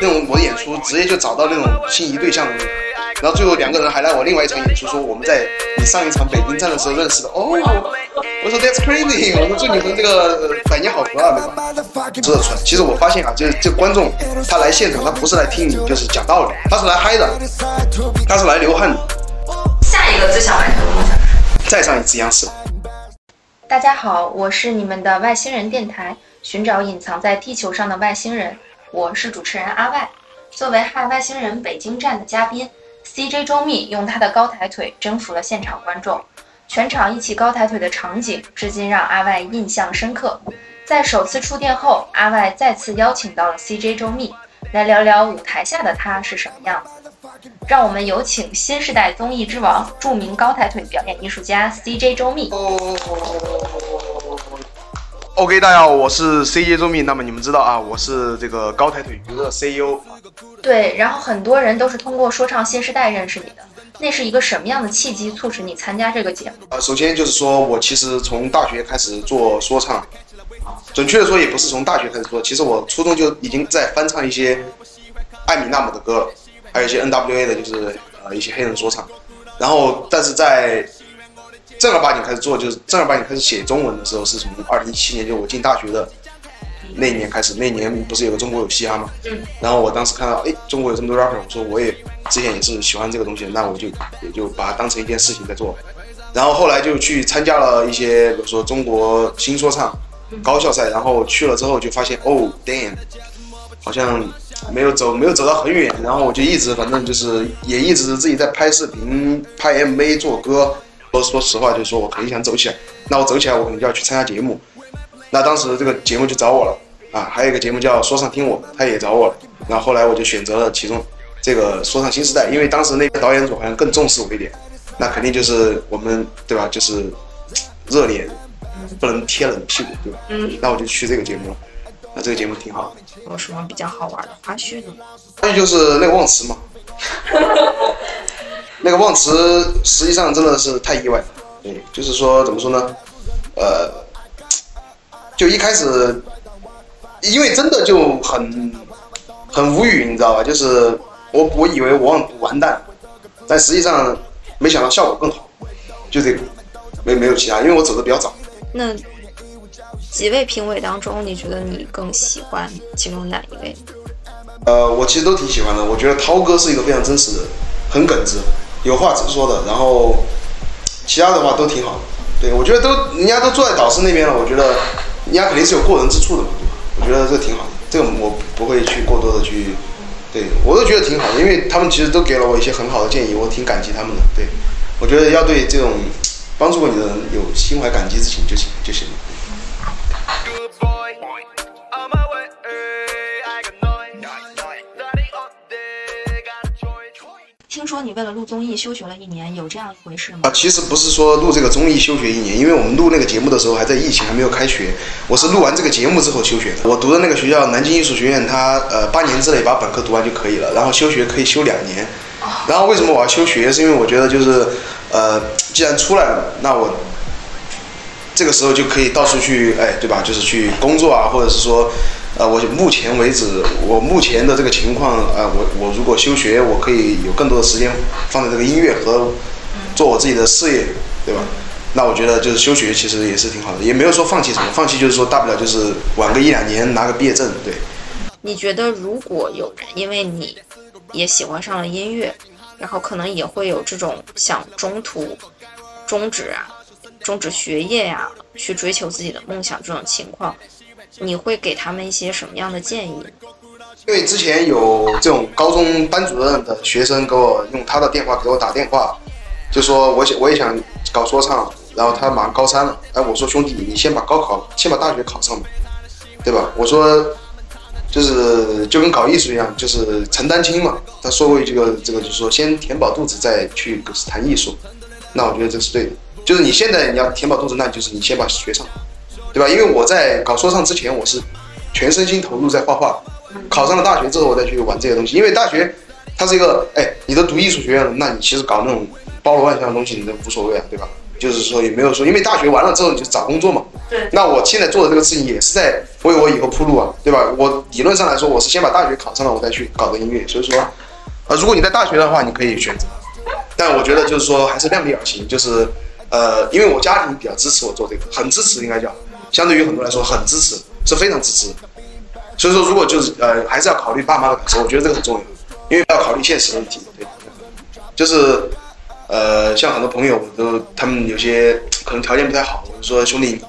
那种我的演出直接就找到那种心仪对象的那种。然后最后两个人还来我另外一场演出，说我们在你上一场北京站的时候认识的。哦，我说 That's crazy，我说祝你们这个百年好合啊，对吧？这传，其实我发现啊，就是这观众他来现场，他不是来听你就是讲道理，他是来嗨的，他是来流汗的。下一个最想完成的梦想？再上一次央视。大家好，我是你们的外星人电台，寻找隐藏在地球上的外星人，我是主持人阿外。作为嗨外星人北京站的嘉宾。CJ 周密用他的高抬腿征服了现场观众，全场一起高抬腿的场景至今让阿外印象深刻。在首次触电后，阿外再次邀请到了 CJ 周密来聊聊舞台下的他是什么样子。让我们有请新时代综艺之王、著名高抬腿表演艺术家 CJ 周密。OK，大家好，我是 CJ 周密。那么你们知道啊，我是这个高抬腿娱乐 CEO。对，然后很多人都是通过说唱新时代认识你的。那是一个什么样的契机促使你参加这个节目？呃，首先就是说我其实从大学开始做说唱，准确的说也不是从大学开始做，其实我初中就已经在翻唱一些艾米纳姆的歌，还有一些 NWA 的，就是呃一些黑人说唱。然后，但是在正儿八经开始做，就是正儿八经开始写中文的时候，是从二零一七年，就我进大学的那一年开始。那年不是有个中国有嘻哈吗？嗯。然后我当时看到，哎，中国有这么多 rapper，我说我也之前也是喜欢这个东西，那我就也就把它当成一件事情在做。然后后来就去参加了一些，比如说中国新说唱高校赛，然后去了之后就发现，哦，damn，好像没有走，没有走到很远。然后我就一直，反正就是也一直自己在拍视频、拍 MV、做歌。说说实话，就是说我肯定想走起来。那我走起来，我肯定就要去参加节目。那当时这个节目就找我了啊，还有一个节目叫《说唱听我》，他也找我了。然后后来我就选择了其中这个《说唱新时代》，因为当时那个导演组好像更重视我一点。那肯定就是我们对吧？就是热脸不能贴冷屁股，对吧？嗯。那我就去这个节目了。那这个节目挺好。有什么比较好玩的花絮呢？花絮就是那个忘词嘛。那个忘词实际上真的是太意外了，对，就是说怎么说呢，呃，就一开始，因为真的就很很无语，你知道吧？就是我我以为我忘完蛋，但实际上没想到效果更好，就这个，没没有其他，因为我走的比较早。那几位评委当中，你觉得你更喜欢其中哪一位？呃，我其实都挺喜欢的。我觉得涛哥是一个非常真实的，很耿直。有话直说的，然后其他的话都挺好的。对我觉得都人家都坐在导师那边了，我觉得人家肯定是有过人之处的嘛，对吧？我觉得这挺好的，这个我不会去过多的去，对我都觉得挺好的，因为他们其实都给了我一些很好的建议，我挺感激他们的。对我觉得要对这种帮助过你的人有心怀感激之情就行就行了。听说你为了录综艺休学了一年，有这样一回事吗？啊，其实不是说录这个综艺休学一年，因为我们录那个节目的时候还在疫情还没有开学，我是录完这个节目之后休学的。我读的那个学校南京艺术学院，它呃八年之内把本科读完就可以了，然后休学可以休两年。然后为什么我要休学？是因为我觉得就是呃，既然出来了，那我这个时候就可以到处去，哎，对吧？就是去工作啊，或者是说。呃，我目前为止，我目前的这个情况，呃，我我如果休学，我可以有更多的时间放在这个音乐和做我自己的事业，对吧？那我觉得就是休学其实也是挺好的，也没有说放弃什么，放弃就是说大不了就是晚个一两年拿个毕业证，对。你觉得如果有人因为你也喜欢上了音乐，然后可能也会有这种想中途终止啊、终止学业呀，去追求自己的梦想这种情况？你会给他们一些什么样的建议？因为之前有这种高中班主任的学生给我用他的电话给我打电话，就说我想我也想搞说唱，然后他马上高三了，哎，我说兄弟，你先把高考，先把大学考上吧，对吧？我说就是就跟搞艺术一样，就是承担轻嘛。他说过这个这个，就是说先填饱肚子再去谈艺术，那我觉得这是对的。就是你现在你要填饱肚子，那就是你先把学上。对吧？因为我在搞说唱之前，我是全身心投入在画画。考上了大学之后，我再去玩这些东西。因为大学它是一个，哎，你都读艺术学院了，那你其实搞那种包罗万象的东西，你都无所谓啊，对吧？就是说也没有说，因为大学完了之后你就找工作嘛，对那我现在做的这个事情也是在为我以后铺路啊，对吧？我理论上来说，我是先把大学考上了，我再去搞的音乐。所以说，呃，如果你在大学的话，你可以选择，但我觉得就是说还是量力而行，就是呃，因为我家庭比较支持我做这个，很支持应该叫，相对于很多来说很支持，是非常支持。所以说，如果就是呃，还是要考虑爸妈的感受，我觉得这个很重要，因为要考虑现实问题，对，就是呃，像很多朋友，我都他们有些可能条件不太好，我就说兄弟，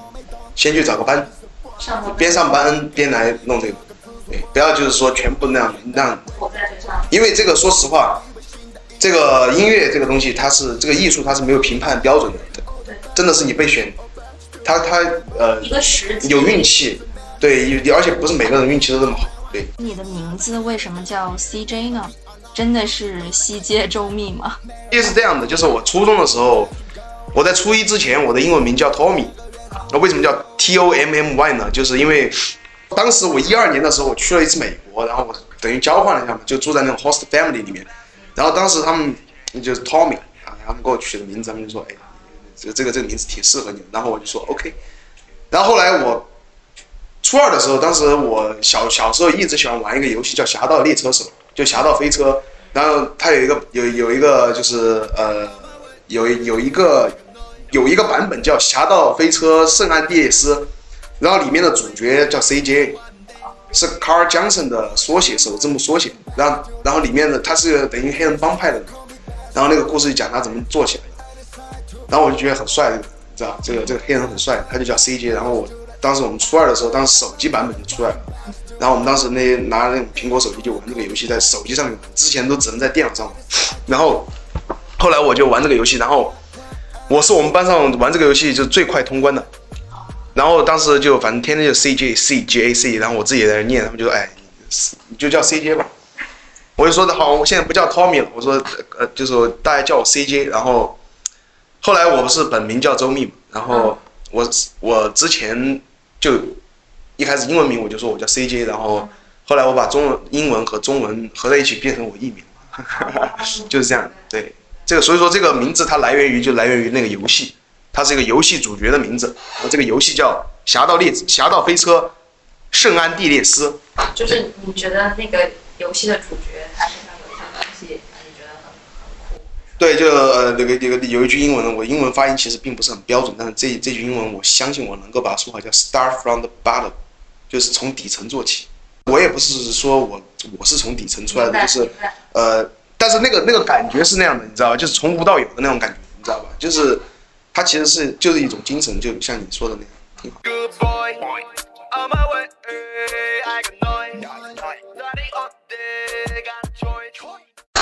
先去找个班，上过边上班边来弄这个，对，不要就是说全部那样让，活在这上，因为这个说实话，这个音乐这个东西，它是这个艺术，它是没有评判标准的，对，真的是你被选，他他呃一个时机有运气，对，有而且不是每个人运气都这么好，对。你的名字为什么叫 CJ 呢？真的是西街周密吗？也是这样的，就是我初中的时候，我在初一之前，我的英文名叫 Tommy。那为什么叫 T O M M Y 呢？就是因为当时我一二年的时候，我去了一次美国，然后我等于交换了一下嘛，就住在那种 host family 里面。然后当时他们就是 Tommy 啊，他们给我取的名字，他们就说，哎，这个这个这个名字挺适合你。然后我就说 OK。然后后来我初二的时候，当时我小小时候一直喜欢玩一个游戏叫《侠盗猎车手》，就《侠盗飞车》。然后它有一个有有一个就是呃有有一个有一个版本叫《侠盗飞车：圣安地列斯》，然后里面的主角叫 CJ，是 Carl Johnson 的缩写，首字母缩写。然后然后里面的他是等于黑人帮派的，然后那个故事讲他怎么做起来。然后我就觉得很帅，你知道这个这个黑人很帅，他就叫 CJ。然后我当时我们初二的时候，当时手机版本就出来了。然后我们当时那拿那种苹果手机就玩这个游戏，在手机上面，之前都只能在电脑上玩。然后后来我就玩这个游戏，然后我是我们班上玩这个游戏就最快通关的。然后当时就反正天天就 CJ C J A C，然后我自己在那念，他们就说哎，你就叫 CJ 吧。我就说的好，我现在不叫 Tommy 了，我说呃就是大家叫我 CJ。然后后来我不是本名叫周密嘛，然后我我之前就。一开始英文名我就说我叫 CJ，然后后来我把中文、英文和中文合在一起变成我艺名，就是这样。对，这个所以说这个名字它来源于就来源于那个游戏，它是一个游戏主角的名字，然后这个游戏叫《侠盗猎侠盗飞车：圣安地列斯》。就是你觉得那个游戏的主角他身上有一项东西，你觉得很很酷？对，就呃那个那个有一句英文，我英文发音其实并不是很标准，但是这这句英文我相信我能够把它说好，叫 “Start from the bottom”。就是从底层做起，我也不是说我我是从底层出来的，就是呃，但是那个那个感觉是那样的，你知道吧？就是从无到有的那种感觉，你知道吧？就是它其实是就是一种精神，就像你说的那样，挺好。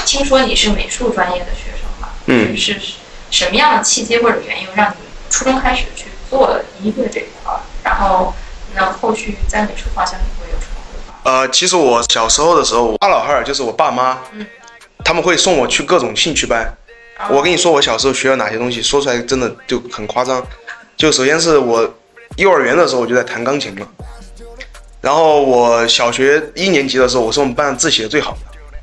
听说你是美术专业的学生嘛？嗯，是什么样的契机或者原因让你初中开始去做音乐这一块？然后。那后续在美术方向会有什么规划？呃，其实我小时候的时候，我老汉儿就是我爸妈，嗯，他们会送我去各种兴趣班。我跟你说，我小时候学了哪些东西，说出来真的就很夸张。就首先是我幼儿园的时候我就在弹钢琴了，然后我小学一年级的时候，我是我们班上字写的最好的，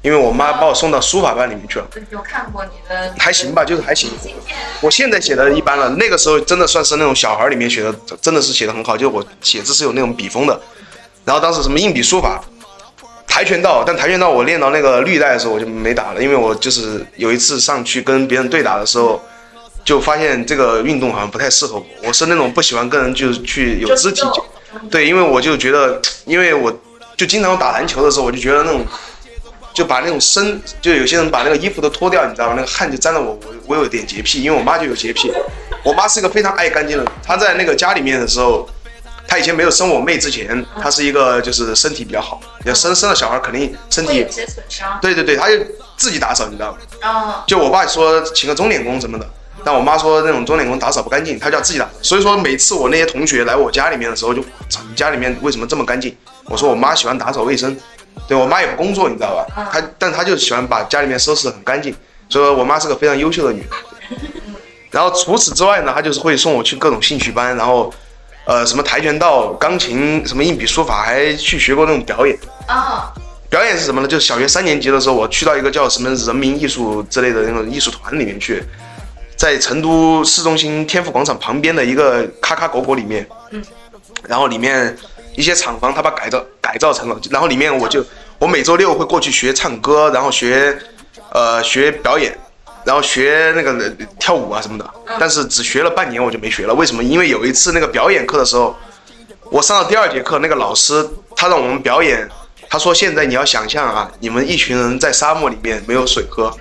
因为我妈把我送到书法班里面去了。有看过你的？还行吧，就是还行。我现在写的一般了，那个时候真的算是那种小孩里面写的，真的是写的很好。就我写字是有那种笔锋的，然后当时什么硬笔书法、跆拳道，但跆拳道我练到那个绿带的时候我就没打了，因为我就是有一次上去跟别人对打的时候，就发现这个运动好像不太适合我。我是那种不喜欢跟人就是去有肢体，对，因为我就觉得，因为我就经常打篮球的时候，我就觉得那种。就把那种身，就有些人把那个衣服都脱掉，你知道吗？那个汗就沾了我，我我有点洁癖，因为我妈就有洁癖。我妈是一个非常爱干净的人，她在那个家里面的时候，她以前没有生我妹之前，她是一个就是身体比较好，要生生了小孩肯定身体有些损伤。对对对，她就自己打扫，你知道吗？啊。就我爸说请个钟点工什么的，但我妈说那种钟点工打扫不干净，她就要自己打。所以说每次我那些同学来我家里面的时候，就家里面为什么这么干净？我说我妈喜欢打扫卫生。对我妈也不工作，你知道吧？她，但她就喜欢把家里面收拾得很干净，所以我妈是个非常优秀的女人。然后除此之外呢，她就是会送我去各种兴趣班，然后，呃，什么跆拳道、钢琴、什么硬笔书法，还去学过那种表演。啊，表演是什么呢？就是小学三年级的时候，我去到一个叫什么人民艺术之类的那种艺术团里面去，在成都市中心天府广场旁边的一个咔咔果果里面，嗯，然后里面一些厂房他把改造改造成了，然后里面我就我每周六会过去学唱歌，然后学呃学表演，然后学那个跳舞啊什么的，但是只学了半年我就没学了，为什么？因为有一次那个表演课的时候，我上了第二节课，那个老师他让我们表演，他说现在你要想象啊，你们一群人在沙漠里面没有水喝，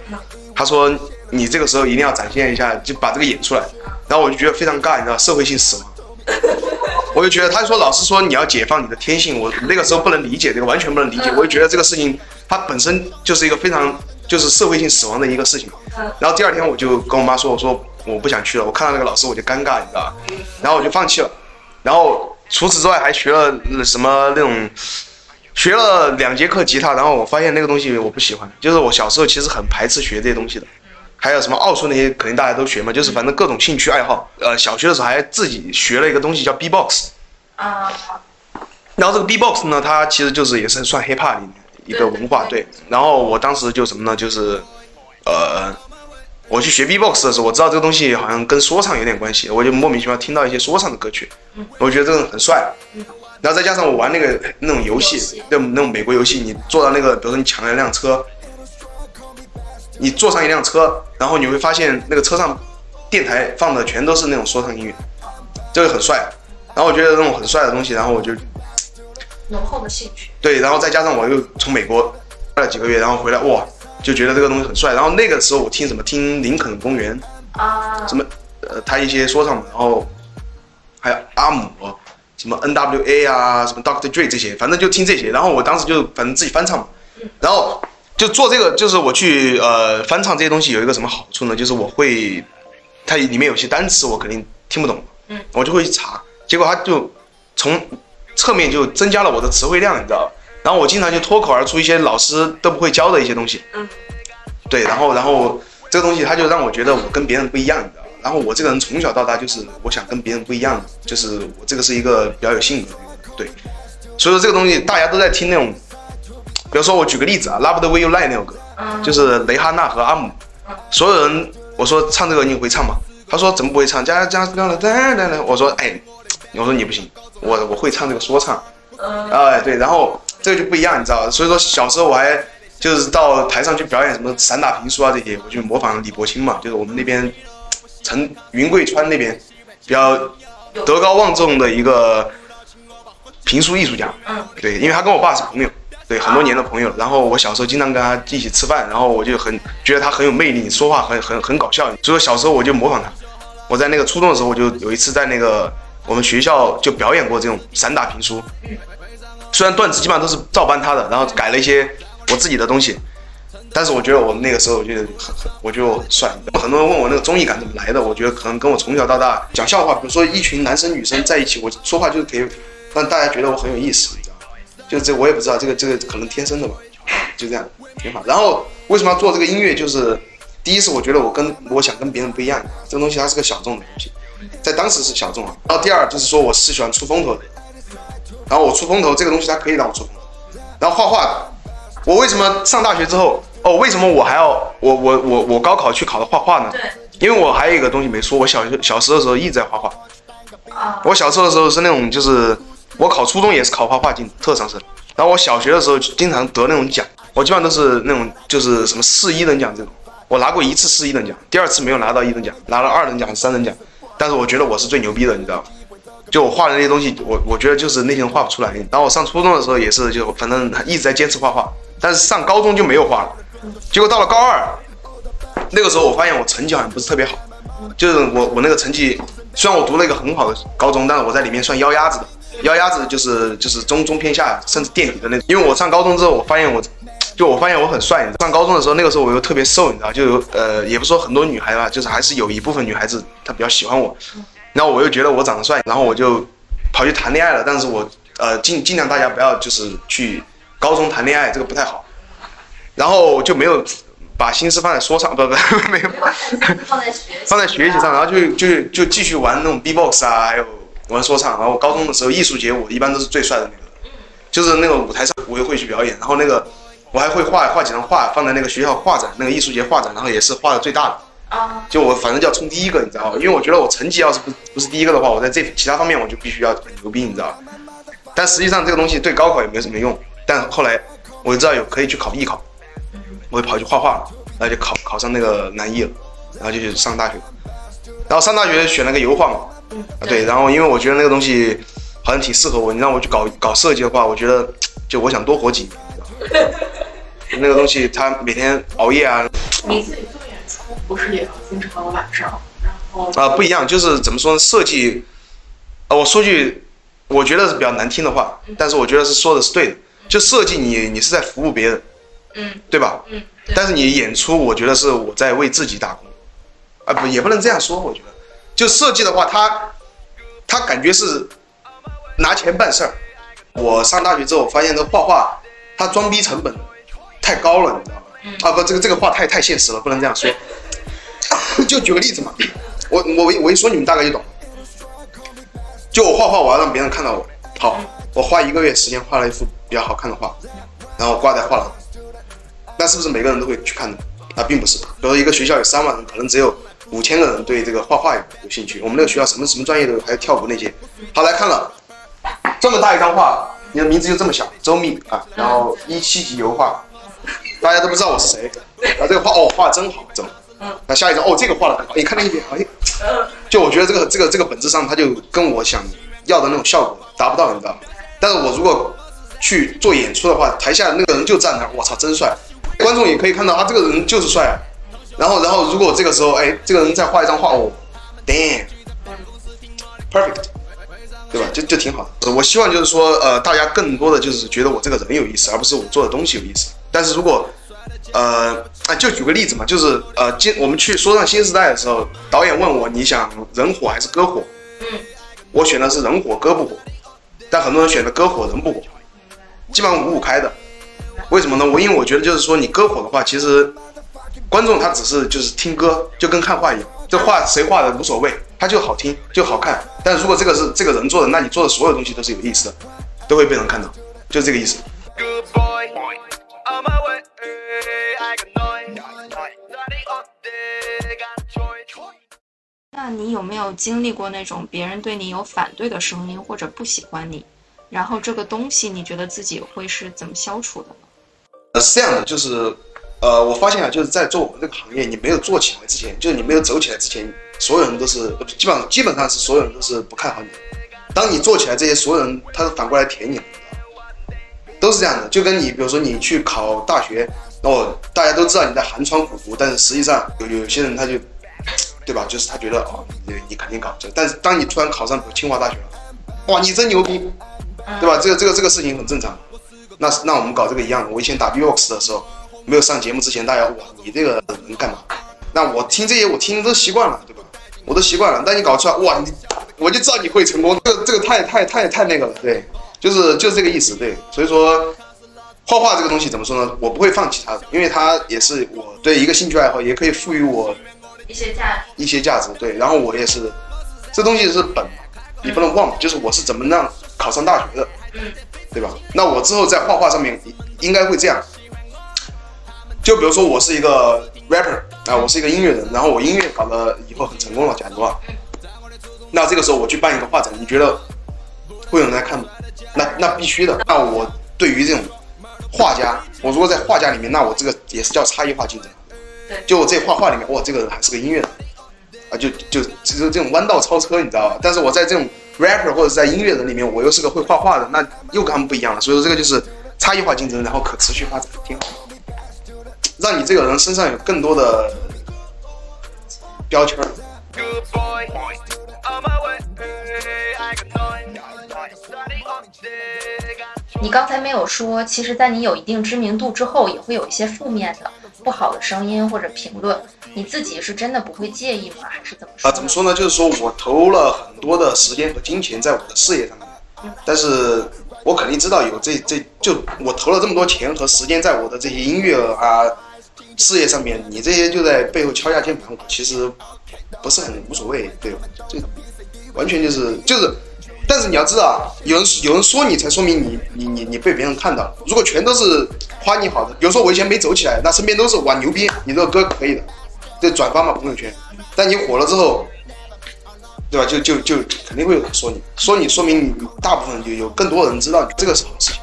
他说你这个时候一定要展现一下，就把这个演出来。然后我就觉得非常尬，你知道，社会性死亡。我就觉得他说老师说你要解放你的天性，我那个时候不能理解这个，完全不能理解。我就觉得这个事情它本身就是一个非常就是社会性死亡的一个事情。然后第二天我就跟我妈说，我说我不想去了，我看到那个老师我就尴尬，你知道吧？然后我就放弃了。然后除此之外还学了什么那种。学了两节课吉他，然后我发现那个东西我不喜欢，就是我小时候其实很排斥学这些东西的。还有什么奥数那些，肯定大家都学嘛，就是反正各种兴趣爱好。呃，小学的时候还自己学了一个东西叫 B-box。啊。然后这个 B-box 呢，它其实就是也是算 hiphop 里面一个文化，对。然后我当时就什么呢，就是呃，我去学 B-box 的时候，我知道这个东西好像跟说唱有点关系，我就莫名其妙听到一些说唱的歌曲，我觉得这个很帅。然后再加上我玩那个那种游戏，那种那种美国游戏，你坐到那个，比如说你抢了一辆车，你坐上一辆车，然后你会发现那个车上电台放的全都是那种说唱音乐，这个很帅。然后我觉得那种很帅的东西，然后我就浓厚的兴趣。对，然后再加上我又从美国待了几个月，然后回来哇，就觉得这个东西很帅。然后那个时候我听什么听林肯公园啊，什么呃他一些说唱，然后还有阿姆。什么 N.W.A 啊，什么. Dre 这些，反正就听这些。然后我当时就反正自己翻唱嘛，然后就做这个，就是我去呃翻唱这些东西有一个什么好处呢？就是我会，它里面有些单词我肯定听不懂，嗯，我就会去查，结果它就从侧面就增加了我的词汇量，你知道吧？然后我经常就脱口而出一些老师都不会教的一些东西，嗯，对，然后然后这个东西它就让我觉得我跟别人不一样，你知道吧。然后我这个人从小到大就是我想跟别人不一样，就是我这个是一个比较有性格的，对。所以说这个东西大家都在听那种，比如说我举个例子啊，Love the way you lie 那首歌，就是蕾哈娜和阿姆，所有人我说唱这个你会唱吗？他说怎么不会唱？加加加了哒哒哒。我说哎，我说你不行，我我会唱这个说唱，哎对，然后这个就不一样，你知道所以说小时候我还就是到台上去表演什么散打评书啊这些，我就模仿李伯清嘛，就是我们那边。成云贵川那边比较德高望重的一个评书艺术家，嗯，对，因为他跟我爸是朋友，对，很多年的朋友。然后我小时候经常跟他一起吃饭，然后我就很觉得他很有魅力，说话很很很搞笑。所以说小时候我就模仿他。我在那个初中的时候，我就有一次在那个我们学校就表演过这种散打评书，虽然段子基本上都是照搬他的，然后改了一些我自己的东西。但是我觉得我那个时候我觉得很很，我就很帅。很多人问我那个综艺感怎么来的，我觉得可能跟我从小到大讲笑话，比如说一群男生女生在一起，我说话就是可以让大家觉得我很有意思，就这我也不知道，这个这个可能天生的吧，就这样挺好。然后为什么要做这个音乐？就是第一是我觉得我跟我想跟别人不一样，这个东西它是个小众的东西，在当时是小众啊。然后第二就是说我是喜欢出风头的，然后我出风头这个东西它可以让我出风头。然后画画，我为什么上大学之后？哦，为什么我还要我我我我高考去考的画画呢？对，因为我还有一个东西没说，我小小时候的时候一直在画画。啊，我小时候的时候是那种，就是我考初中也是考画画进特长生，然后我小学的时候经常得那种奖，我基本上都是那种就是什么市一等奖这种，我拿过一次市一等奖，第二次没有拿到一等奖，拿了二等奖、三等奖，但是我觉得我是最牛逼的，你知道吗？就我画的那些东西，我我觉得就是那些人画不出来。然后我上初中的时候也是，就反正一直在坚持画画，但是上高中就没有画了。结果到了高二，那个时候我发现我成绩好像不是特别好，就是我我那个成绩，虽然我读了一个很好的高中，但是我在里面算腰鸭子的，腰鸭子就是就是中中偏下，甚至垫底的那种。因为我上高中之后，我发现我，就我发现我很帅。上高中的时候，那个时候我又特别瘦，你知道，就有呃，也不说很多女孩吧，就是还是有一部分女孩子她比较喜欢我，然后我又觉得我长得帅，然后我就跑去谈恋爱了。但是我呃尽尽量大家不要就是去高中谈恋爱，这个不太好。然后就没有把心思放在说唱，不不没有放在学放在学习上，然后就就就继续玩那种 B-box 啊，还有玩说唱。然后高中的时候艺术节我一般都是最帅的那个，就是那个舞台上我也会去表演。然后那个我还会画画几张画放在那个学校画展，那个艺术节画展，然后也是画的最大的。啊，就我反正就要冲第一个，你知道吗？因为我觉得我成绩要是不不是第一个的话，我在这其他方面我就必须要很牛逼，你知道吧？但实际上这个东西对高考也没什么用。但后来我就知道有可以去考艺考，我就跑去画画了，然后就考考上那个南艺了，然后就去上大学。然后上大学选了个油画嘛，啊对，然后因为我觉得那个东西好像挺适合我，你让我去搞搞设计的话，我觉得就我想多活几年。那个东西他每天熬夜啊，你自己做演出不是也要经常晚上，然后啊、不一样，就是怎么说呢？设计，啊、我说句我觉得是比较难听的话，但是我觉得是说的是对的。就设计你你是在服务别人，嗯对吧？嗯，但是你演出，我觉得是我在为自己打工，啊不也不能这样说，我觉得，就设计的话，他他感觉是拿钱办事儿。我上大学之后发现，这画画它装逼成本太高了，你知道吗？啊不，这个这个话太太现实了，不能这样说。就举个例子嘛，我我我一说你们大概就懂。就我画画，我要让别人看到我，好，我花一个月时间画了一幅比较好看的画，然后挂在画廊。那是不是每个人都会去看呢？那，并不是。比如说一个学校有三万人，可能只有五千个人对这个画画有兴趣。我们那个学校什么什么专业都有，还有跳舞那些。好，来看了这么大一张画，你的名字就这么小，周密啊，然后一七级油画，大家都不知道我是谁。啊，这个画哦，画得真好，怎么？那下一张哦，这个画的很好，你看那一点，哎，就我觉得这个这个这个本质上，他就跟我想要的那种效果达不到，你知道吗？但是我如果去做演出的话，台下那个人就站那，我操，真帅！观众也可以看到啊，这个人就是帅啊。然后，然后如果这个时候，哎，这个人再画一张画，哦，damn，perfect，对吧？就就挺好的。我希望就是说，呃，大家更多的就是觉得我这个人有意思，而不是我做的东西有意思。但是如果呃，啊，就举个例子嘛，就是呃，今我们去说上新时代的时候，导演问我你想人火还是歌火？嗯，我选的是人火歌不火，但很多人选的歌火人不火，基本上五五开的。为什么呢？我因为我觉得就是说你歌火的话，其实观众他只是就是听歌，就跟看画一样，这画谁画的无所谓，他就好听就好看。但如果这个是这个人做的，那你做的所有东西都是有意思的，都会被人看到，就是这个意思。Good boy, on my way. I got noise, daddy up there, got choice. 那你有没有经历过那种别人对你有反对的声音，或者不喜欢你，然后这个东西你觉得自己会是怎么消除的呢？呃，是这样的，就是，呃，我发现啊，就是在做我们这个行业，你没有做起来之前，就是你没有走起来之前，所有人都是基本上基本上是所有人都是不看好你。当你做起来，这些所有人他都反过来舔你，都是这样的。就跟你比如说你去考大学，哦，大家都知道你在寒窗苦读，但是实际上有有些人他就，对吧？就是他觉得哦，你你肯定搞这个，但是当你突然考上清华大学了，哇，你真牛逼，对吧？这个这个这个事情很正常。那那我们搞这个一样。我以前打 B-box 的时候，没有上节目之前，大家哇，你这个能干嘛？那我听这些，我听都习惯了，对吧？我都习惯了。但你搞出来，哇，你我就知道你会成功。这个这个太太太太那个了，对，就是就是这个意思，对。所以说，画画这个东西怎么说呢？我不会放弃它的，因为它也是我对一个兴趣爱好，也可以赋予我一些价值，一些价值，对。然后我也是，这东西是本，你不能忘，就是我是怎么让考上大学的，嗯，对吧？那我之后在画画上面应该会这样，就比如说我是一个 rapper 啊，我是一个音乐人，然后我音乐搞得以后很成功了，假如啊，那这个时候我去办一个画展，你觉得会有人来看吗？那那必须的。那我对于这种画家，我如果在画家里面，那我这个也是叫差异化竞争。对就我这画画里面，哇，这个人还是个音乐人啊，就就就是这种弯道超车，你知道吧？但是我在这种 rapper 或者是在音乐人里面，我又是个会画画的，那又跟他们不一样了。所以说这个就是差异化竞争，然后可持续发展，挺好。让你这个人身上有更多的标签儿。你刚才没有说，其实，在你有一定知名度之后，也会有一些负面的、不好的声音或者评论，你自己是真的不会介意吗？还是怎么说？啊，怎么？说呢？就是说我投了很多的时间和金钱在我的事业上面，但是我肯定知道有这这就我投了这么多钱和时间在我的这些音乐啊事业上面，你这些就在背后敲下键盘，我其实不是很无所谓，对吧？这完全就是就是。但是你要知道，有人有人说你，才说明你你你你被别人看到了。如果全都是夸你好的，比如说我以前没走起来，那身边都是哇牛逼，你这个歌可以的，对转发嘛朋友圈。但你火了之后，对吧？就就就肯定会有人说你，说你说明你大部分有有更多人知道你，这个是好事情。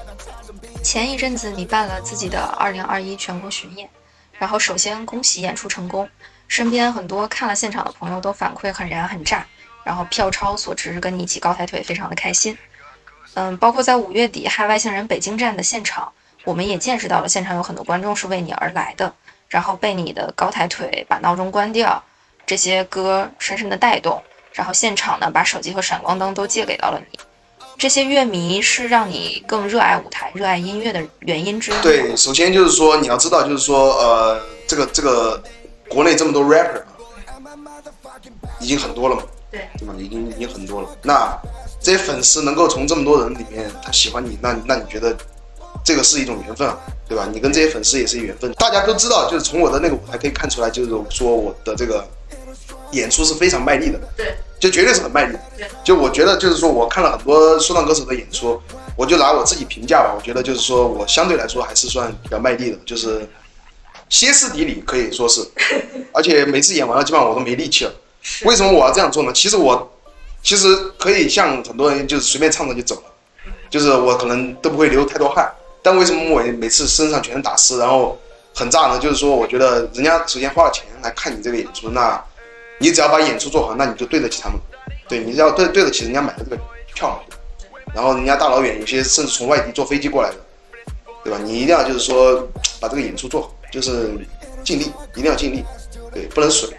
前一阵子你办了自己的2021全国巡演，然后首先恭喜演出成功，身边很多看了现场的朋友都反馈很燃很炸，然后票超所值，跟你一起高抬腿，非常的开心。嗯，包括在五月底嗨外星人北京站的现场，我们也见识到了现场有很多观众是为你而来的，然后被你的高抬腿、把闹钟关掉这些歌深深的带动，然后现场呢把手机和闪光灯都借给到了你。这些乐迷是让你更热爱舞台、热爱音乐的原因之一。对，首先就是说你要知道，就是说呃，这个这个国内这么多 rapper 已经很多了嘛，对对吧？已经已经很多了。那这些粉丝能够从这么多人里面他喜欢你，那那你觉得这个是一种缘分啊，对吧？你跟这些粉丝也是缘分。大家都知道，就是从我的那个舞台可以看出来，就是说我的这个演出是非常卖力的，对，就绝对是很卖力的对。就我觉得就是说我看了很多说唱歌手的演出，我就拿我自己评价吧，我觉得就是说我相对来说还是算比较卖力的，就是歇斯底里可以说是，而且每次演完了基本上我都没力气了。为什么我要这样做呢？其实我其实可以像很多人就是随便唱着就走了，就是我可能都不会流太多汗。但为什么我每次身上全是打湿，然后很炸呢？就是说我觉得人家首先花了钱来看你这个演出，那你只要把演出做好，那你就对得起他们。对，你要对对得起人家买的这个票嘛。然后人家大老远有些甚至从外地坐飞机过来的，对吧？你一定要就是说把这个演出做好，就是尽力，一定要尽力，对，不能水。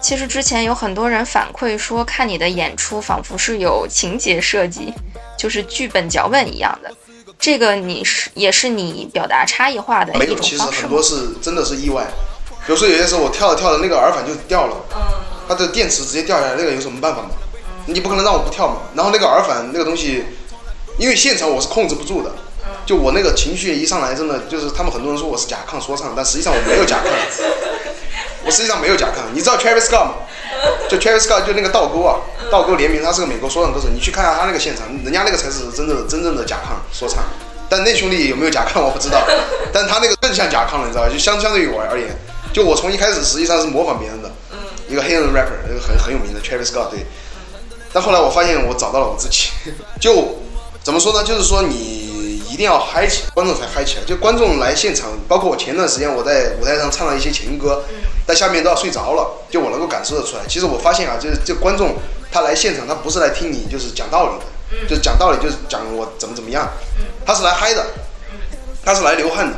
其实之前有很多人反馈说，看你的演出仿佛是有情节设计，就是剧本脚本一样的。这个你是也是你表达差异化的没有，一种其实很多？是真的是意外。比如说有些时候我跳着跳着那个耳返就掉了，它的电池直接掉下来，那个有什么办法吗？你不可能让我不跳嘛。然后那个耳返那个东西，因为现场我是控制不住的，就我那个情绪一上来，真的就是他们很多人说我是甲亢说唱，但实际上我没有甲亢，我实际上没有甲亢。你知道 Travis Scott 吗？就 Travis Scott 就那个倒钩啊，倒钩联名，他是个美国说唱歌手，你去看下他那个现场，人家那个才是真正的真正的甲亢说唱。但那兄弟有没有甲亢我不知道，但他那个更像甲亢了，你知道吧？就相相对于我而言，就我从一开始实际上是模仿别人的，一个黑人 rapper，一个很很有名的 Travis Scott 对。但后来我发现我找到了我自己，就怎么说呢？就是说你一定要嗨起来，观众才嗨起来。就观众来现场，包括我前段时间我在舞台上唱了一些情歌，在下面都要睡着了，就我能够感受得出来。其实我发现啊，就是这观众他来现场，他不是来听你就是讲道理的，就是讲道理，就是讲我怎么怎么样，他是来嗨的，他是来流汗的。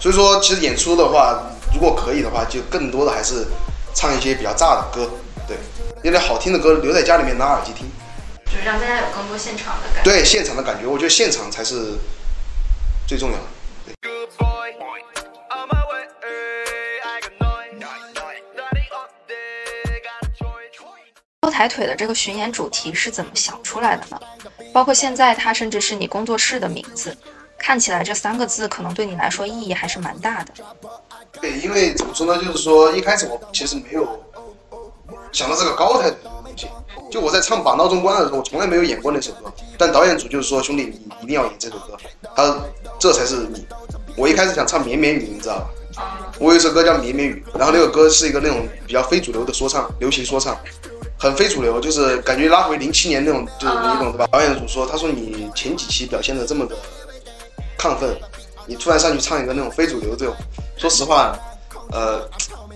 所以说，其实演出的话，如果可以的话，就更多的还是唱一些比较炸的歌，对，有点好听的歌留在家里面拿耳机听。就是让大家有更多现场的感觉。对现场的感觉，我觉得现场才是最重要的。高抬腿的这个巡演主题是怎么想出来的呢？包括现在它甚至是你工作室的名字，看起来这三个字可能对你来说意义还是蛮大的。对，因为怎么说呢，就是说一开始我其实没有想到这个高抬腿这个东西。就我在唱《把闹钟关了》的时候，我从来没有演过那首歌，但导演组就是说，兄弟，你一定要演这首歌，他说这才是你。我一开始想唱《绵绵雨》，你知道吧？我有一首歌叫《绵绵雨》，然后那个歌是一个那种比较非主流的说唱，流行说唱，很非主流，就是感觉拉回零七年那种，就是你懂对吧？导演组说，他说你前几期表现的这么的亢奋，你突然上去唱一个那种非主流这种，说实话，呃，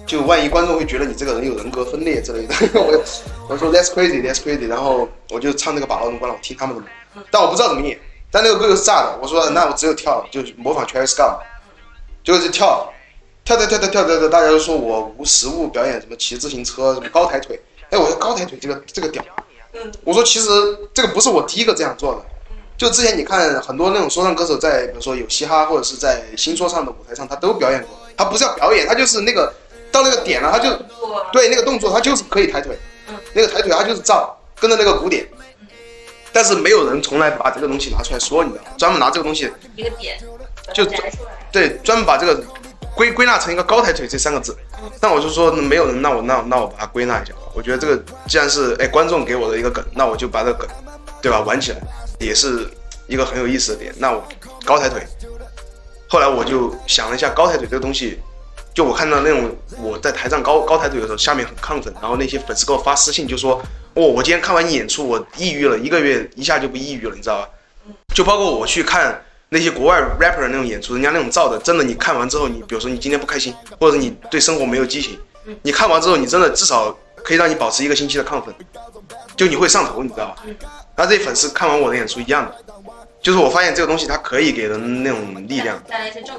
就万一观众会觉得你这个人有人格分裂之类的，我我说 That's crazy, That's crazy，然后我就唱那个把闹钟关了，我听他们的嘛，但我不知道怎么演，但那个歌又是炸的，我说那我只有跳，就模仿 Travis Scott，就是跳，跳跳跳跳跳跳跳，大家都说我无实物表演什么骑自行车什么高抬腿，哎，我说高抬腿这个这个屌，我说其实这个不是我第一个这样做的。就之前你看很多那种说唱歌手在，比如说有嘻哈或者是在新说唱的舞台上，他都表演过。他不是要表演，他就是那个到那个点了，他就对那个动作，他就是可以抬腿，那个抬腿他就是照跟着那个鼓点。但是没有人从来把这个东西拿出来说，你知道吗？专门拿这个东西，一个点，就。对，专门把这个归归纳成一个高抬腿这三个字。那我就说没有人，那我那那我把它归纳一下。我觉得这个既然是哎观众给我的一个梗，那我就把这个梗，对吧，玩起来，也是一个很有意思的点。那我高抬腿，后来我就想了一下，高抬腿这个东西，就我看到那种我在台上高高抬腿的时候，下面很亢奋，然后那些粉丝给我发私信就说，哦，我今天看完你演出，我抑郁了一个月，一下就不抑郁了，你知道吧？就包括我去看那些国外 rapper 那种演出，人家那种照的，真的，你看完之后，你比如说你今天不开心，或者你对生活没有激情，你看完之后，你真的至少可以让你保持一个星期的亢奋，就你会上头，你知道吧？然后这些粉丝看完我的演出一样的，就是我发现这个东西它可以给人那种力量，带来一些正。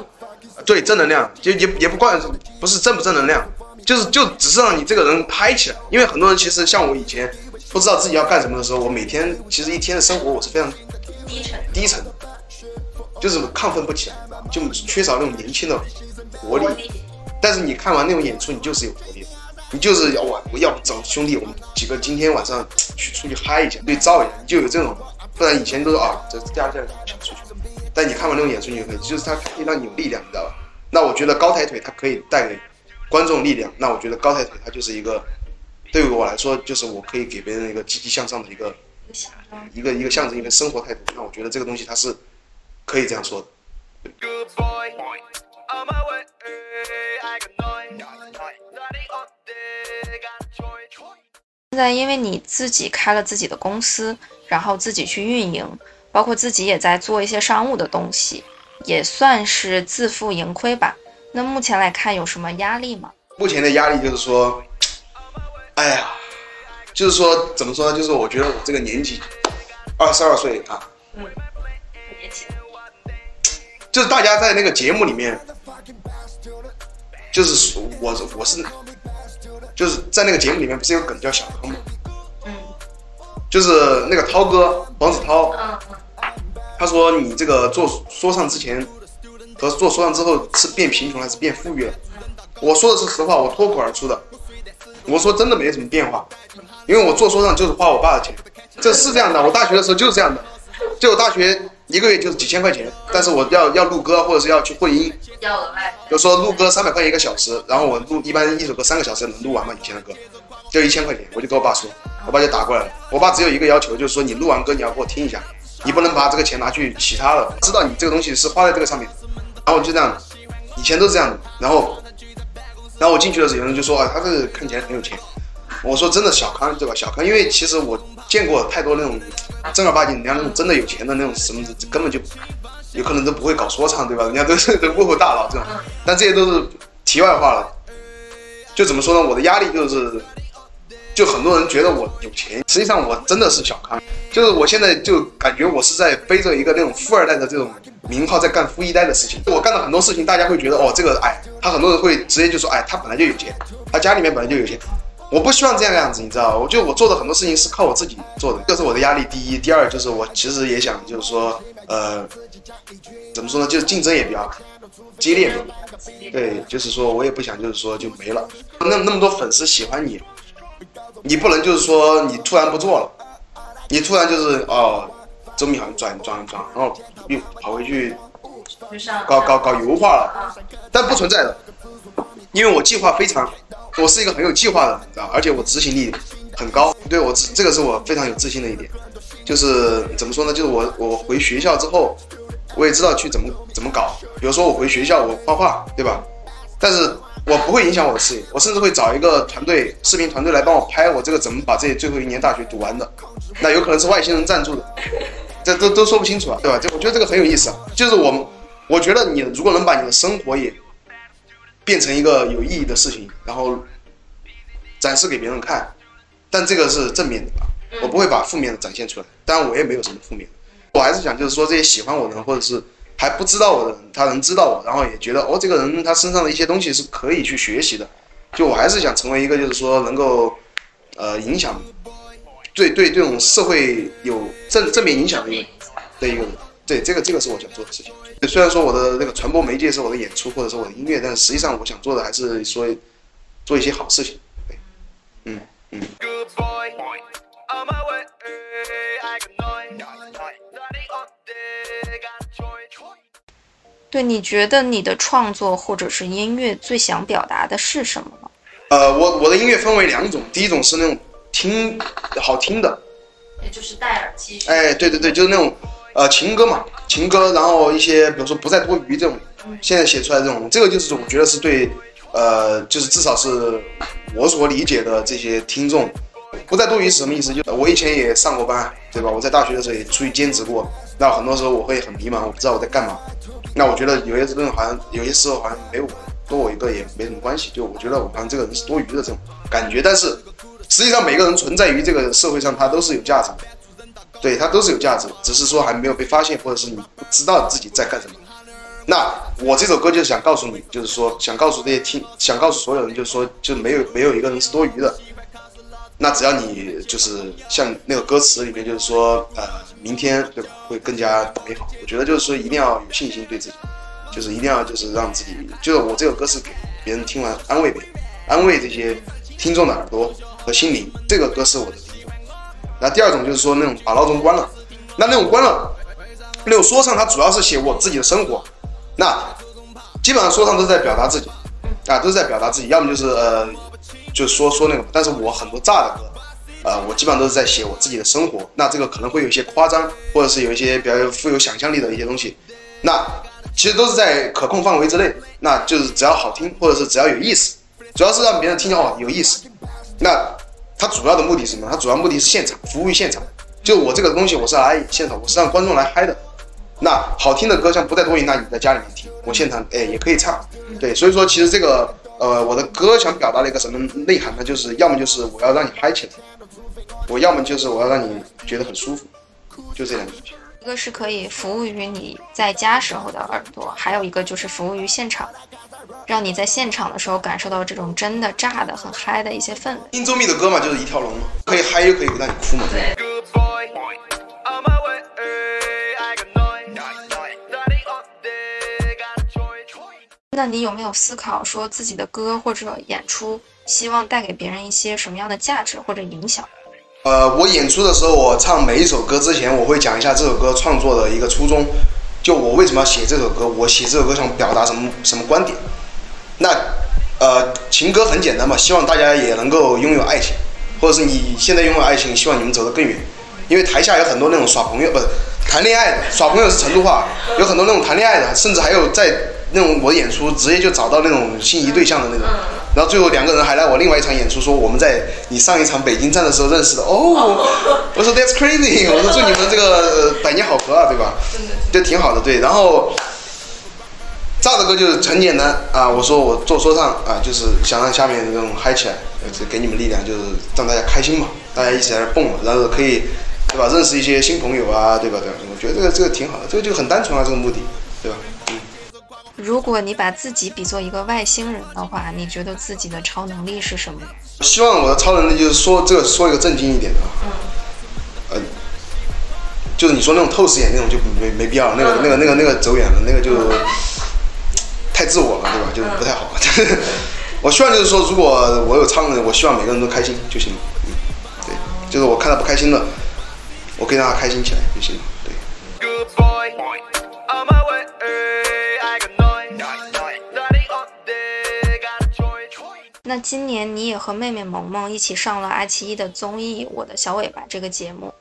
对正能量，就也也不管不是正不正能量，就是就只是让你这个人嗨起来。因为很多人其实像我以前不知道自己要干什么的时候，我每天其实一天的生活我是非常低沉，低沉的，就是亢奋不起来，就缺少那种年轻的活力。但是你看完那种演出，你就是有活力的，你就是要我我要不找兄弟，我们几个今天晚上去出去嗨一下，对照一下，你就有这种，不然以前都是啊，这家家想出去，但你看完那种演出，你就可以，就是它可以让你有力量，你知道吧？那我觉得高抬腿它可以带给观众力量，那我觉得高抬腿它就是一个，对于我来说，就是我可以给别人一个积极向上的一个一个。一个象征，一个生活态度。那我觉得这个东西它是可以这样说的。Good boy, 在因为你自己开了自己的公司，然后自己去运营，包括自己也在做一些商务的东西，也算是自负盈亏吧。那目前来看有什么压力吗？目前的压力就是说，哎呀，就是说怎么说呢？就是我觉得我这个年纪，二十二岁啊，嗯年轻，就是大家在那个节目里面，就是我我是，就是在那个节目里面不是有梗叫小康吗？嗯就是那个涛哥黄子韬，嗯嗯，他说你这个做说唱之前和做说唱之后是变贫穷还是变富裕了？我说的是实话，我脱口而出的。我说真的没什么变化，因为我做说唱就是花我爸的钱，这是这样的。我大学的时候就是这样的，就我大学一个月就是几千块钱，但是我要要录歌或者是要去混音，要额外就说录歌三百块钱一个小时，然后我录一般一首歌三个小时能录完嘛？以前的歌就一千块钱，我就跟我爸说，我爸就打过来了。我爸只有一个要求，就是说你录完歌你要给我听一下，你不能把这个钱拿去其他的，知道你这个东西是花在这个上面。然后我就这样，以前都是这样的。然后，然后我进去的时候，有人就说啊，他这个看起来很有钱。我说真的小康对吧？小康，因为其实我见过太多那种正儿八经人家那种真的有钱的那种什么，根本就有可能都不会搞说唱对吧？人家都是都幕后大佬这种。但这些都是题外话了。就怎么说呢？我的压力就是，就很多人觉得我有钱，实际上我真的是小康。就是我现在就感觉我是在背着一个那种富二代的这种名号在干富一代的事情。我干了很多事情，大家会觉得哦，这个哎，他很多人会直接就说哎，他本来就有钱，他家里面本来就有钱。我不希望这样样子，你知道吧？我就我做的很多事情是靠我自己做的，这是我的压力。第一，第二就是我其实也想就是说，呃，怎么说呢？就是竞争也比较激烈嘛。对，就是说我也不想就是说就没了，那那么多粉丝喜欢你，你不能就是说你突然不做了，你突然就是哦，周密好像转转转，然后又跑回去搞搞搞油画了，啊，但不存在的，因为我计划非常，我是一个很有计划的人，知道，而且我执行力很高，对我这个是我非常有自信的一点，就是怎么说呢？就是我我回学校之后，我也知道去怎么怎么搞，比如说我回学校我画画，对吧？但是我不会影响我的事业，我甚至会找一个团队，视频团队来帮我拍我这个怎么把这最后一年大学读完的，那有可能是外星人赞助的，这都都说不清楚啊，对吧？这我觉得这个很有意思啊，就是我，我觉得你如果能把你的生活也变成一个有意义的事情，然后展示给别人看，但这个是正面的吧，我不会把负面的展现出来，当然我也没有什么负面的，我还是想就是说这些喜欢我的人或者是还不知道我的人，他能知道我，然后也觉得哦这个人他身上的一些东西是可以去学习的，就我还是想成为一个就是说能够呃影响对对这种社会有正正面影响的一个的一个人。对，这个这个是我想做的事情。虽然说我的那个传播媒介是我的演出或者是我的音乐，但是实际上我想做的还是说做一些好事情。对，嗯嗯。对，你觉得你的创作或者是音乐最想表达的是什么呢？呃，我我的音乐分为两种，第一种是那种听好听的，也就是戴耳机去，哎，对对对，就是那种呃情歌嘛，情歌，然后一些比如说不再多余这种，现在写出来这种，这个就是我觉得是对呃，就是至少是我所理解的这些听众，不再多余是什么意思？就我以前也上过班，对吧？我在大学的时候也出去兼职过，那很多时候我会很迷茫，我不知道我在干嘛。那我觉得有些人好像有些时候好像没有我多我一个也没什么关系，就我觉得我好像这个人是多余的这种感觉。但是实际上每个人存在于这个社会上，他都是有价值的。对，它都是有价值的，只是说还没有被发现，或者是你不知道自己在干什么。那我这首歌就是想告诉你，就是说想告诉这些听，想告诉所有人，就是说就没有没有一个人是多余的。那只要你就是像那个歌词里面就是说，呃，明天对吧会更加美好。我觉得就是说一定要有信心对自己，就是一定要就是让自己，就是我这首歌是给别人听完安慰别人，安慰这些听众的耳朵和心灵。这个歌是我的。那第二种就是说那种把闹钟关了，那那种关了，那种说唱它主要是写我自己的生活，那基本上说唱都是在表达自己，啊都是在表达自己，要么就是呃就说说那个，但是我很多炸的歌，呃我基本上都是在写我自己的生活，那这个可能会有一些夸张，或者是有一些比较富有想象力的一些东西，那其实都是在可控范围之内，那就是只要好听，或者是只要有意思，主要是让别人听见哦有意思，那。它主要的目的是什么？它主要目的是现场服务于现场，就我这个东西，我是来现场，我是让观众来嗨的。那好听的歌像不再多余，那你在家里面听，我现场哎也可以唱。对，所以说其实这个呃我的歌想表达的一个什么内涵呢？就是要么就是我要让你嗨起来，我要么就是我要让你觉得很舒服，就这两个东西。一个是可以服务于你在家时候的耳朵，还有一个就是服务于现场。让你在现场的时候感受到这种真的炸的很嗨的一些氛围。听周密的歌嘛，就是一条龙嘛，可以嗨又可以让你哭嘛。对。那你有没有思考说自己的歌或者演出，希望带给别人一些什么样的价值或者影响？呃，我演出的时候，我唱每一首歌之前，我会讲一下这首歌创作的一个初衷，就我为什么要写这首歌，我写这首歌想表达什么什么观点。那，呃，情歌很简单嘛，希望大家也能够拥有爱情，或者是你现在拥有爱情，希望你们走得更远。因为台下有很多那种耍朋友，不是谈恋爱的，耍朋友是成都话，有很多那种谈恋爱的，甚至还有在那种我演出直接就找到那种心仪对象的那种。然后最后两个人还来我另外一场演出，说我们在你上一场北京站的时候认识的。哦，我说 That's crazy，我说祝你们这个百年好合啊，对吧？就挺好的，对。然后。炸的歌就是很简单啊！我说我做说唱啊，就是想让下面这种嗨起来，就给你们力量，就是让大家开心嘛，大家一起在那蹦，然后可以，对吧？认识一些新朋友啊，对吧？对吧？我觉得这个这个挺好的，这个就很单纯啊，这个目的，对吧？嗯。如果你把自己比作一个外星人的话，你觉得自己的超能力是什么？希望我的超能力就是说这个说一个正经一点的，嗯，呃，就是你说那种透视眼那种就没没必要，那个那个那个那个走远了，那个就。太自我了，对吧？就是不太好。我希望就是说，如果我有超能力，我希望每个人都开心就行了。嗯，对，就是我看到不开心的，我可以让他开心起来就行了。对。那今年你也和妹妹萌萌一起上了爱奇艺的综艺《我的小尾巴》这个节目，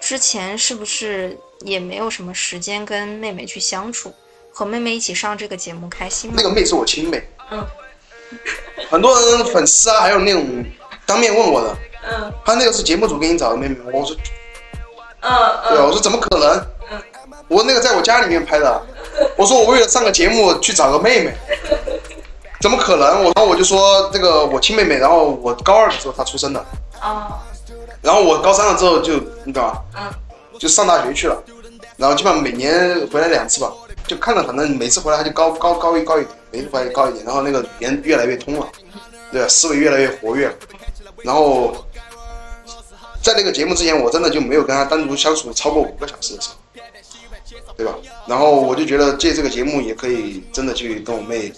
之前是不是也没有什么时间跟妹妹去相处？和妹妹一起上这个节目开心吗？那个妹是我亲妹。嗯。很多人粉丝啊，还有那种当面问我的。嗯。他那个是节目组给你找的妹妹？我说。嗯嗯。对，我说怎么可能？嗯。我那个在我家里面拍的。我说我为了上个节目去找个妹妹。怎么可能？我然后我就说这个我亲妹妹，然后我高二的时候她出生的。哦。然后我高三了之后就你知道吧？嗯。就上大学去了，然后基本上每年回来两次吧。就看着，反正每次回来她就高高高一高一点，每次回来高一点，然后那个语言越来越通了，对？思维越来越活跃了。然后在那个节目之前，我真的就没有跟她单独相处超过五个小时的时候，对吧？然后我就觉得借这个节目也可以真的去跟我妹，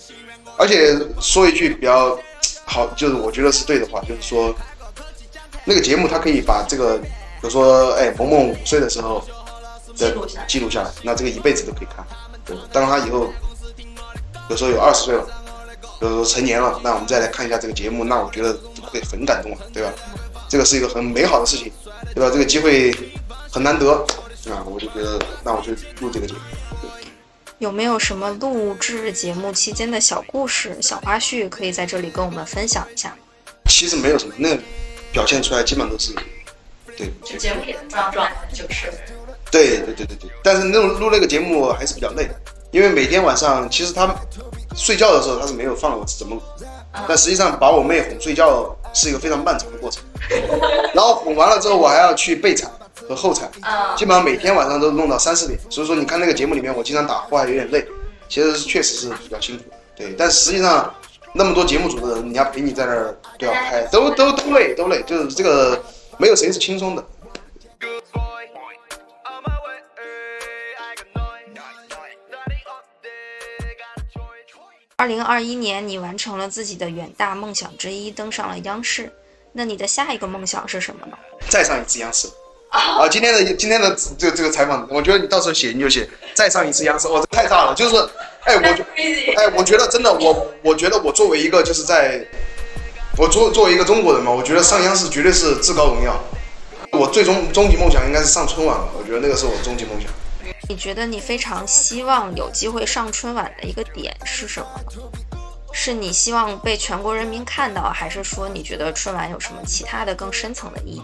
而且说一句比较好，就是我觉得是对的话，就是说那个节目它可以把这个，比如说哎，萌萌五岁的时候记录下记录下来，那这个一辈子都可以看。对当他以后有时候有二十岁了，有时候成年了，那我们再来看一下这个节目，那我觉得会很感动啊，对吧？这个是一个很美好的事情，对吧？这个机会很难得啊，我就觉得那我就录这个节目。有没有什么录制节目期间的小故事、小花絮可以在这里跟我们分享一下？其实没有什么，那表现出来基本上都是，对就节目里的状状态就是，对对对对对。但是那种录那个节目还是比较累的，因为每天晚上其实他睡觉的时候他是没有放我怎么，但实际上把我妹哄睡觉是一个非常漫长的过程。然后哄完了之后，我还要去备产和后产，嗯基本上每天晚上都弄到三四点。所以说你看那个节目里面，我经常打呼还有点累，其实是确实是比较辛苦。对，但实际上那么多节目组的人，你要陪你在那儿对吧拍，都都都累都累，就是这个没有谁是轻松的。二零二一年，你完成了自己的远大梦想之一，登上了央视。那你的下一个梦想是什么呢？再上一次央视。啊，今天的今天的这这个采访，我觉得你到时候写你就写再上一次央视，哇，这太大了，就是，哎，我 觉，哎，我觉得真的，我我觉得我作为一个就是在，我作作为一个中国人嘛，我觉得上央视绝对是至高荣耀。我最终终极梦想应该是上春晚了，我觉得那个是我终极梦想。你觉得你非常希望有机会上春晚的一个点是什么呢？是你希望被全国人民看到，还是说你觉得春晚有什么其他的更深层的意义？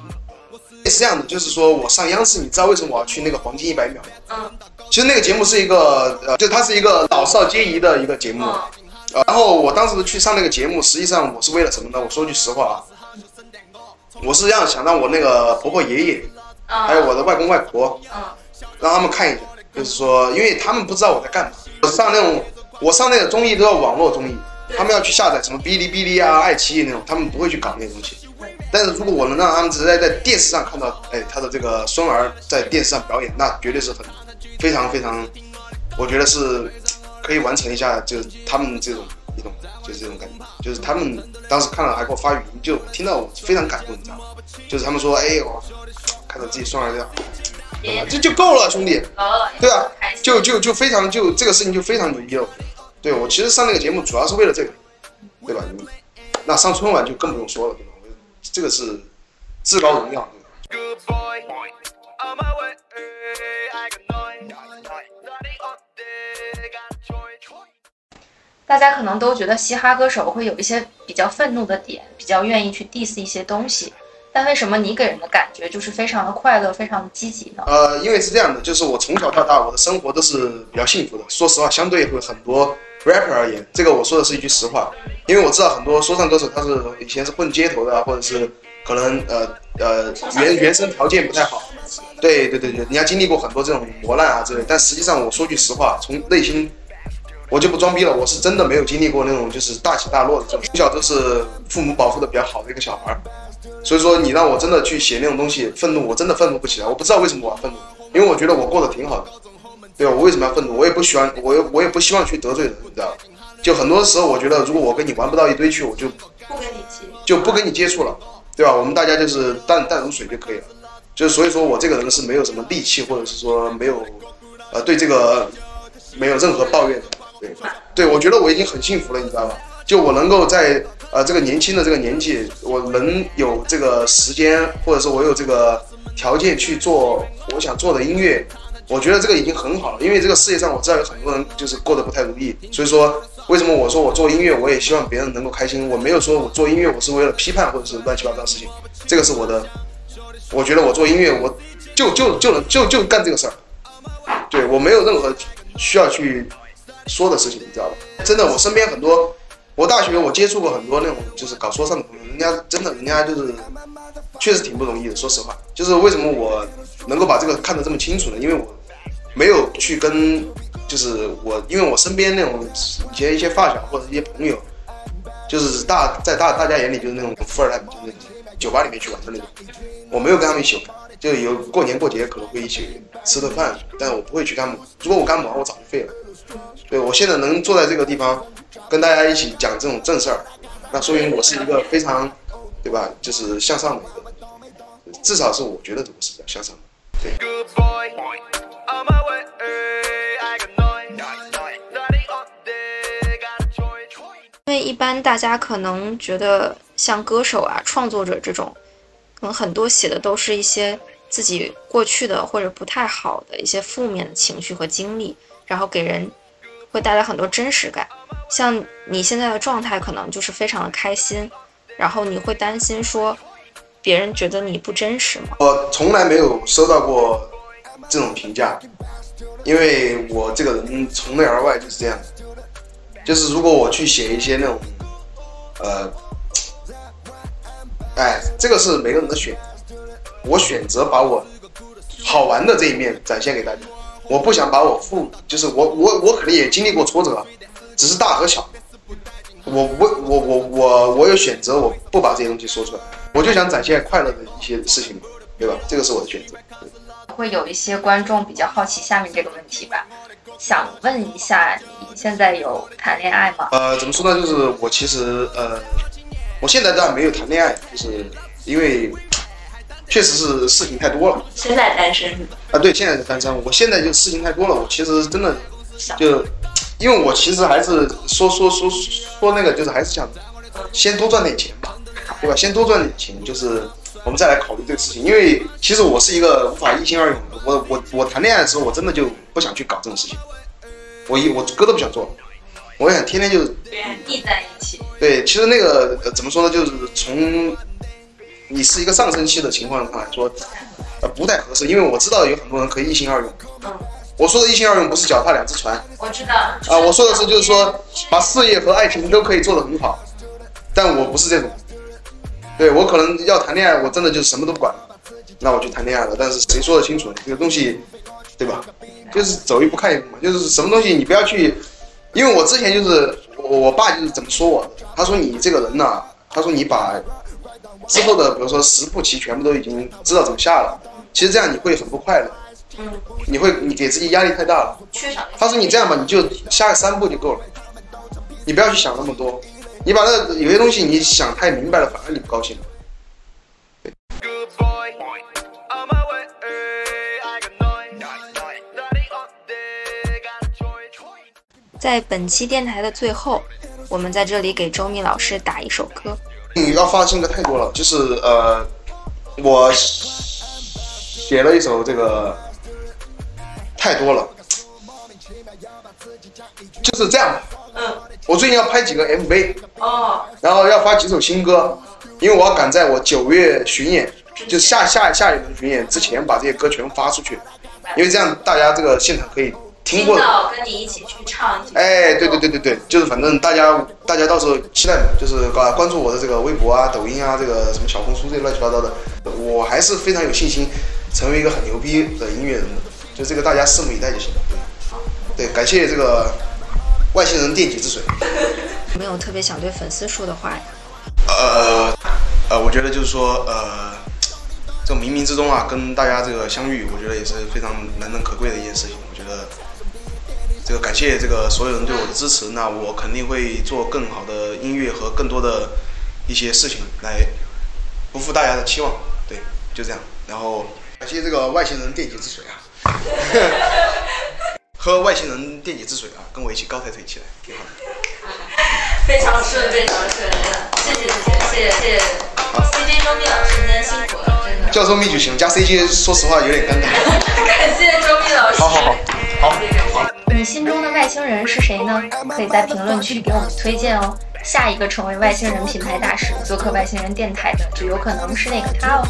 是这样的，就是说我上央视，你知道为什么我要去那个黄金一百秒吗？嗯其实那个节目是一个，呃，就它是一个老少皆宜的一个节目。然后我当时去上那个节目，实际上我是为了什么呢？我说句实话啊，我是让想让我那个婆婆爷爷，嗯，还有我的外公外婆，嗯让他们看一下，就是说，因为他们不知道我在干嘛。我上那种，我上那个综艺都要网络综艺，他们要去下载什么哔哩哔哩啊、爱奇艺那种，他们不会去搞那些东西。但是如果我能让他们直接在电视上看到，哎，他的这个孙儿在电视上表演，那绝对是很非常非常，我觉得是可以完成一下，就是他们这种一种就是这种感觉，就是他们当时看了还给我发语音，就听到我非常感动，你知道吗？就是他们说，哎，我看到自己孙儿这样，这就够了，兄弟。哦，对啊就就就非常就这个事情就非常牛逼了。对我其实上那个节目主要是为了这个，对吧？你那上春晚就更不用说了，对吧？我这个是至高荣耀.大家可能都觉得嘻哈歌手会有一些比较愤怒的点，比较愿意去 diss 一些东西，但为什么你给人的感觉就是非常的快乐，非常的积极呢？呃，因为是这样的，就是我从小到大我的生活都是比较幸福的。说实话，相对会很多 rapper 而言，这个我说的是一句实话，因为我知道很多说唱歌手他是以前是混街头的，或者是可能呃呃原原生条件不太好。对对对对，你要经历过很多这种磨难啊之类，但实际上我说句实话，从内心我就不装逼了，我是真的没有经历过那种就是大起大落的这种，从小都是父母保护的比较好的一个小孩儿，所以说你让我真的去写那种东西，愤怒我真的愤怒不起来，我不知道为什么我要愤怒，因为我觉得我过得挺好的，对吧？我为什么要愤怒？我也不喜欢，我也我也不希望去得罪人，你知道吧？就很多时候我觉得，如果我跟你玩不到一堆去，我就不跟你提，就不跟你接触了，对吧？我们大家就是淡淡如水就可以了。就是所以说我这个人是没有什么戾气，或者是说没有，呃，对这个没有任何抱怨的。对，对我觉得我已经很幸福了，你知道吧？就我能够在呃这个年轻的这个年纪，我能有这个时间，或者是我有这个条件去做我想做的音乐，我觉得这个已经很好了。因为这个世界上我知道有很多人就是过得不太如意，所以说为什么我说我做音乐，我也希望别人能够开心。我没有说我做音乐我是为了批判或者是乱七八糟的事情，这个是我的。我觉得我做音乐，我就就就能就就干这个事儿，对我没有任何需要去说的事情，你知道吧？真的，我身边很多，我大学我接触过很多那种就是搞说唱的朋友，人家真的人家就是确实挺不容易的。说实话，就是为什么我能够把这个看得这么清楚呢？因为我没有去跟，就是我因为我身边那种以前一些发小或者一些朋友，就是大在大大家眼里就是那种富二代，就是酒吧里面去玩的那种。我没有跟他们一起玩，就有过年过节可能会一起吃顿饭，但我不会去跟他们玩。如果我跟他们玩，我早就废了。对我现在能坐在这个地方，跟大家一起讲这种正事儿，那说明我是一个非常，对吧？就是向上的一个，至少是我觉得我是比较向上的。Good 因为一般大家可能觉得像歌手啊、创作者这种，可能很多写的都是一些自己过去的或者不太好的一些负面的情绪和经历，然后给人会带来很多真实感。像你现在的状态，可能就是非常的开心，然后你会担心说，别人觉得你不真实吗？我从来没有收到过这种评价，因为我这个人从内而外就是这样。就是如果我去写一些那种，呃，哎，这个是每个人的选。我选择把我好玩的这一面展现给大家，我不想把我负，就是我我我可能也经历过挫折，只是大和小。我我我我我我有选择，我不把这些东西说出来，我就想展现快乐的一些事情，对吧？这个是我的选择。会有一些观众比较好奇下面这个问题吧，想问一下，你现在有谈恋爱吗？呃，怎么说呢？就是我其实呃，我现在当然没有谈恋爱，就是因为确实是事情太多了现在单身？啊。对，现在是单身，我现在就事情太多了，我其实真的想就，因为我其实还是说说说说那个，就是还是想先多赚点钱吧，对吧？先多赚点钱，就是我们再来考虑这个事情。因为其实我是一个无法一心二用的，我我我谈恋爱的时候，我真的就不想去搞这种事情，我一我歌都不想做，我也想天天就对，腻在一起。对，其实那个、呃、怎么说呢，就是从你是一个上升期的情况上来说，呃，不太合适，因为我知道有很多人可以一心二用。嗯，我说的一心二用不是脚踏两只船我知道。啊，我说的是就是说把事业和爱情都可以做得很好，但我不是这种。对我可能要谈恋爱，我真的就什么都不管了，那我就谈恋爱了。但是谁说得清楚呢？这个东西，对吧？就是走一步看一步嘛，就是什么东西你不要去，因为我之前就是我我爸就是怎么说我的，他说你这个人呐、他说你把之后的比如说十步棋全部都已经知道怎么下了，其实这样你会很不快乐，嗯，你会你给自己压力太大了。缺少。他说你这样吧，你就下个三步就够了，你不要去想那么多，你把那有些东西你想太明白了，反而你不高兴。Boy, 在本期电台的最后，我们在这里给周密老师打一首歌。你要发新歌太多了，就是呃，我写了一首这个太多了，就是这样吧。嗯。我最近要拍几个 MV，哦，然后要发几首新歌，因为我要赶在我九月巡演，就下下下一轮巡演之前把这些歌全发出去，因为这样大家这个现场可以听过。到跟你一起去唱，一起哎，对对对对对，就是反正大家大家到时候期待嘛，就是关关注我的这个微博啊、抖音啊、这个什么小红书这些乱七八糟的，我还是非常有信心成为一个很牛逼的音乐人的，就这个大家拭目以待就行了。对，感谢这个外星人电解质水。有没有特别想对粉丝说的话呀？呃呃，我觉得就是说呃，这冥冥之中啊，跟大家这个相遇，我觉得也是非常难能可贵的一件事情。我觉得这个感谢这个所有人对我的支持，那我肯定会做更好的音乐和更多的一些事情来不负大家的期望。对，就这样。然后感谢这个外星人电解质水啊，喝外星人电解质水啊，跟我一起高抬腿起来，挺好的。非常顺非常顺谢谢谢谢谢谢。谢 cj 周密老师今天辛苦了真的。叫周密就行加 cg 说实话有点尴尬。感谢周密老师。好好好。好。你心中的外星人是谁呢？可以在评论区给我们推荐哦。下一个成为外星人品牌大使做客外星人电台的就有可能是那个他哦。